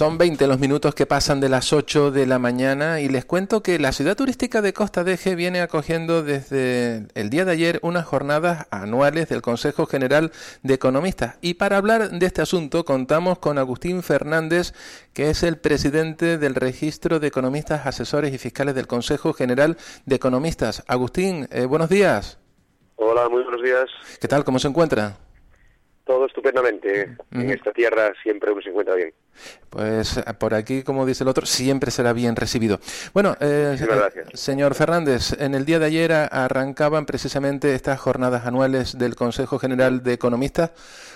Son 20 los minutos que pasan de las 8 de la mañana y les cuento que la ciudad turística de Costa de Eje viene acogiendo desde el día de ayer unas jornadas anuales del Consejo General de Economistas. Y para hablar de este asunto contamos con Agustín Fernández, que es el presidente del Registro de Economistas, Asesores y Fiscales del Consejo General de Economistas. Agustín, eh, buenos días. Hola, muy buenos días. ¿Qué tal? ¿Cómo se encuentra? Todo estupendamente. En esta tierra siempre uno se encuentra bien. Pues por aquí, como dice el otro, siempre será bien recibido. Bueno, eh, señor Fernández, en el día de ayer arrancaban precisamente estas jornadas anuales del Consejo General de Economistas.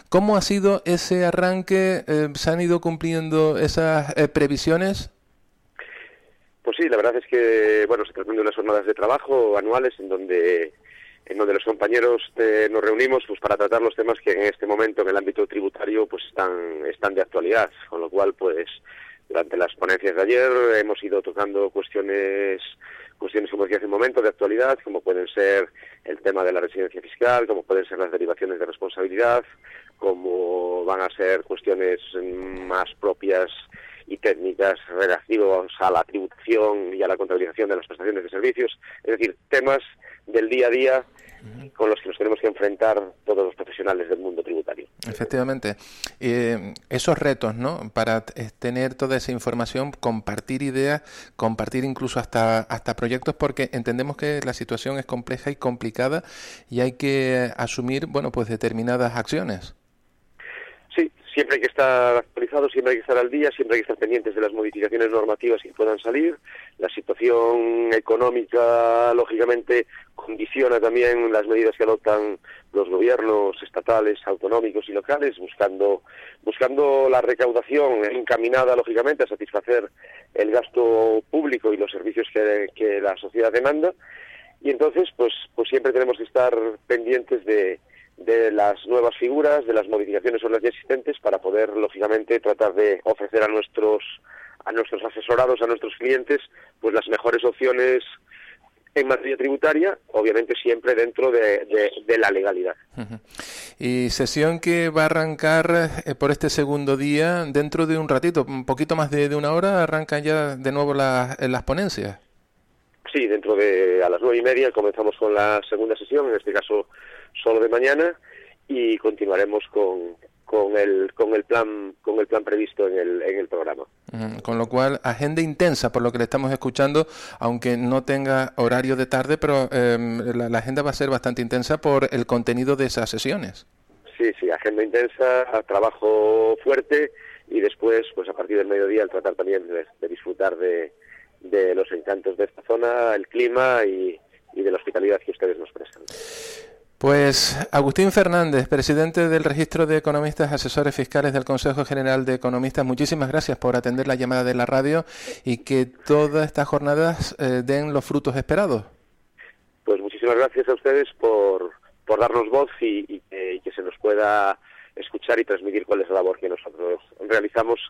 ¿Cómo ha sido ese arranque? Eh, ¿Se han ido cumpliendo esas eh, previsiones? Pues sí, la verdad es que, bueno, se tratan de unas jornadas de trabajo anuales en donde en donde los compañeros eh, nos reunimos pues para tratar los temas que en este momento en el ámbito tributario pues están están de actualidad. Con lo cual pues durante las ponencias de ayer hemos ido tocando cuestiones cuestiones como decía hace un momento de actualidad como pueden ser el tema de la residencia fiscal como pueden ser las derivaciones de responsabilidad como van a ser cuestiones más propias y técnicas relativas a la tributación y a la contabilización de las prestaciones de servicios, es decir, temas del día a día con los que nos tenemos que enfrentar todos los profesionales del mundo tributario. Efectivamente. Eh, esos retos, ¿no? Para eh, tener toda esa información, compartir ideas, compartir incluso hasta, hasta proyectos, porque entendemos que la situación es compleja y complicada y hay que asumir, bueno, pues determinadas acciones siempre hay que estar actualizado, siempre hay que estar al día, siempre hay que estar pendientes de las modificaciones normativas que puedan salir. La situación económica, lógicamente, condiciona también las medidas que adoptan los gobiernos estatales, autonómicos y locales, buscando, buscando la recaudación encaminada, lógicamente, a satisfacer el gasto público y los servicios que, la sociedad demanda. Y entonces, pues, pues siempre tenemos que estar pendientes de, de las nuevas figuras, de las modificaciones sobre las ya existentes, para poder, lógicamente, tratar de ofrecer a nuestros, a nuestros asesorados, a nuestros clientes, pues las mejores opciones en materia tributaria, obviamente siempre dentro de, la legalidad. Y sesión que va a arrancar eh, por este segundo día dentro de un ratito, un poquito más de, una hora, arrancan ya de nuevo las ponencias. Sí, dentro de a las nueve y media comenzamos con la segunda sesión, en este caso solo de mañana y continuaremos con, con el con el plan con el plan previsto en el, en el programa. Con lo cual agenda intensa por lo que le estamos escuchando, aunque no tenga horario de tarde, pero em, la, agenda va a ser bastante intensa por el contenido de esas sesiones. Sí, sí, agenda intensa, trabajo fuerte y después, pues a partir del mediodía, el tratar también de, disfrutar de, de los encantos de esta zona, el clima y, y de la hospitalidad que ustedes nos prestan. Pues Agustín Fernández, presidente del Registro de Economistas Asesores Fiscales del Consejo General de Economistas, muchísimas gracias por atender la llamada de la radio y que todas estas jornadas eh, den los frutos esperados. Pues muchísimas gracias a ustedes por, por darnos voz y, que se nos pueda escuchar y transmitir cuál es la labor que nosotros realizamos,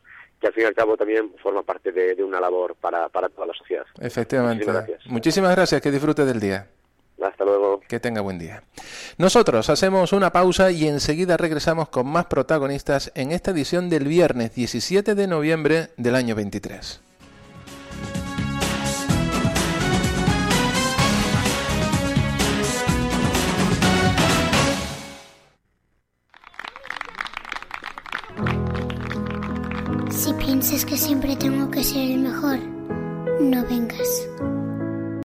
que al fin y al cabo también forma parte de, una labor para, para toda la sociedad. Efectivamente. Muchísimas gracias. Muchísimas gracias, que disfrute del día. Que tenga buen día. Nosotros hacemos una pausa y enseguida regresamos con más protagonistas en esta edición del viernes 17 de noviembre del año 23. Si piensas que siempre tengo que ser el mejor, no vengas.